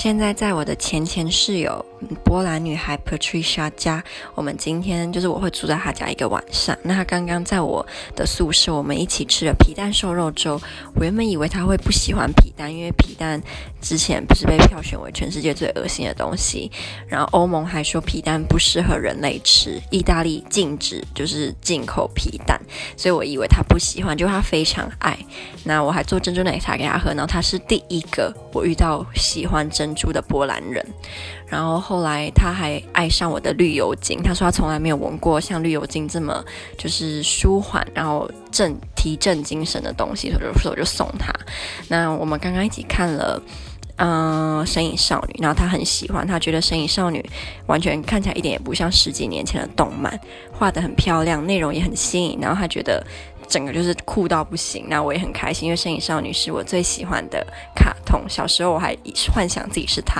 现在在我的前前室友波兰女孩 Patricia 家，我们今天就是我会住在她家一个晚上。那她刚刚在我的宿舍，我们一起吃了皮蛋瘦肉粥。我原本以为她会不喜欢皮蛋，因为皮蛋之前不是被票选为全世界最恶心的东西。然后欧盟还说皮蛋不适合人类吃，意大利禁止就是进口皮蛋，所以我以为她不喜欢，就她非常爱。那我还做珍珠奶茶给她喝，然后她是第一个我遇到喜欢珍。住的波兰人，然后后来他还爱上我的绿油精。他说他从来没有闻过像绿油精这么就是舒缓，然后振提振精神的东西，所以我就，我就送他。那我们刚刚一起看了，嗯、呃，《神隐少女》，然后他很喜欢，他觉得《神隐少女》完全看起来一点也不像十几年前的动漫，画得很漂亮，内容也很新颖，然后他觉得。整个就是酷到不行，那我也很开心，因为《身影少女》是我最喜欢的卡通。小时候我还幻想自己是她。